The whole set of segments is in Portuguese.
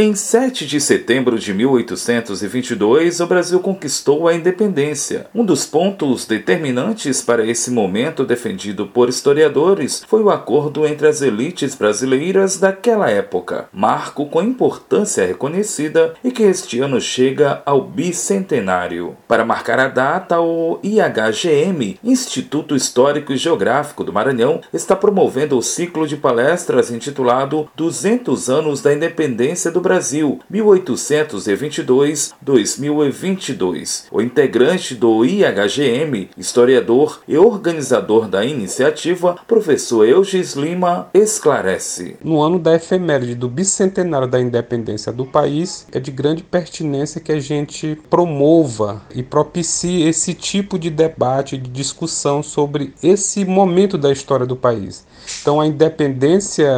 Em 7 de setembro de 1822, o Brasil conquistou a independência. Um dos pontos determinantes para esse momento defendido por historiadores foi o acordo entre as elites brasileiras daquela época, marco com importância reconhecida e que este ano chega ao bicentenário. Para marcar a data, o IHGM, Instituto Histórico e Geográfico do Maranhão, está promovendo o ciclo de palestras intitulado 200 anos da independência do Brasil, 1822-2022. O integrante do IHGM, historiador e organizador da iniciativa, professor Eugis Lima, esclarece. No ano da efeméride do bicentenário da independência do país, é de grande pertinência que a gente promova e propicie esse tipo de debate, de discussão sobre esse momento da história do país. Então, a independência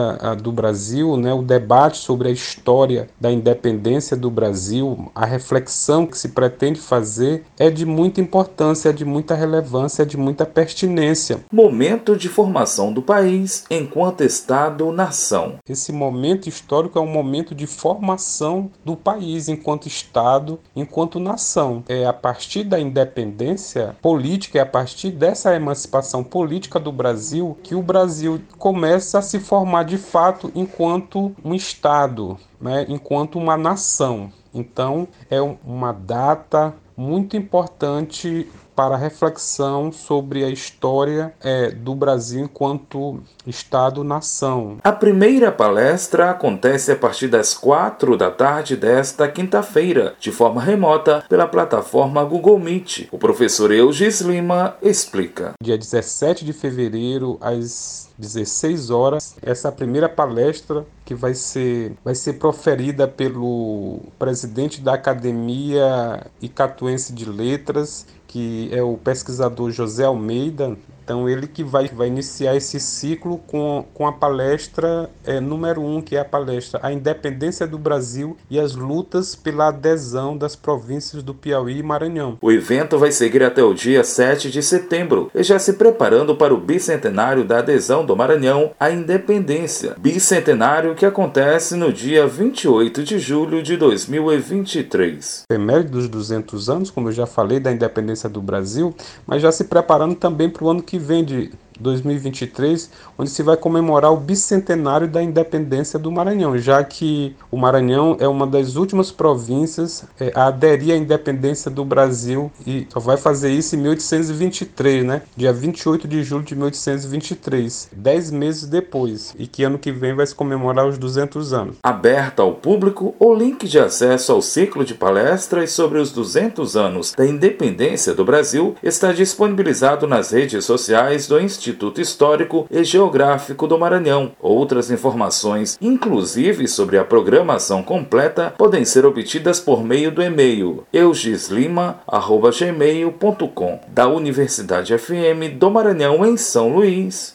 do Brasil, né, o debate sobre a história da independência do Brasil, a reflexão que se pretende fazer é de muita importância, é de muita relevância, é de muita pertinência. Momento de formação do país enquanto Estado-nação. Esse momento histórico é um momento de formação do país enquanto Estado, enquanto nação. É a partir da independência política, é a partir dessa emancipação política do Brasil que o Brasil começa a se formar de fato enquanto um Estado, né, enquanto uma nação. Então, é uma data muito importante para reflexão sobre a história é, do Brasil enquanto Estado-nação. A primeira palestra acontece a partir das quatro da tarde desta quinta-feira, de forma remota, pela plataforma Google Meet. O professor Eugis Lima explica. Dia 17 de fevereiro, às 16 horas, essa primeira palestra que vai ser, vai ser proferida pelo presidente da Academia Icatuense de Letras, que é o pesquisador José Almeida, então ele que vai, vai iniciar esse ciclo com, com a palestra é, número um, que é a palestra A Independência do Brasil e as lutas pela adesão das províncias do Piauí e Maranhão. O evento vai seguir até o dia 7 de setembro e já se preparando para o bicentenário da adesão do Maranhão à independência. Bicentenário que acontece no dia 28 de julho de 2023. Efeméride dos 200 anos, como eu já falei, da independência do Brasil, mas já se preparando também para o ano que vem de 2023, onde se vai comemorar o bicentenário da independência do Maranhão, já que o Maranhão é uma das últimas províncias é, a aderir à independência do Brasil e só vai fazer isso em 1823, né? Dia 28 de julho de 1823, dez meses depois, e que ano que vem vai se comemorar os 200 anos. Aberta ao público o link de acesso ao ciclo de palestras sobre os 200 anos da independência do Brasil está disponibilizado nas redes sociais do Instituto Instituto Histórico e Geográfico do Maranhão. Outras informações, inclusive sobre a programação completa, podem ser obtidas por meio do e-mail eugislima.gmail.com da Universidade FM do Maranhão em São Luís.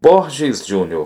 Borges Júnior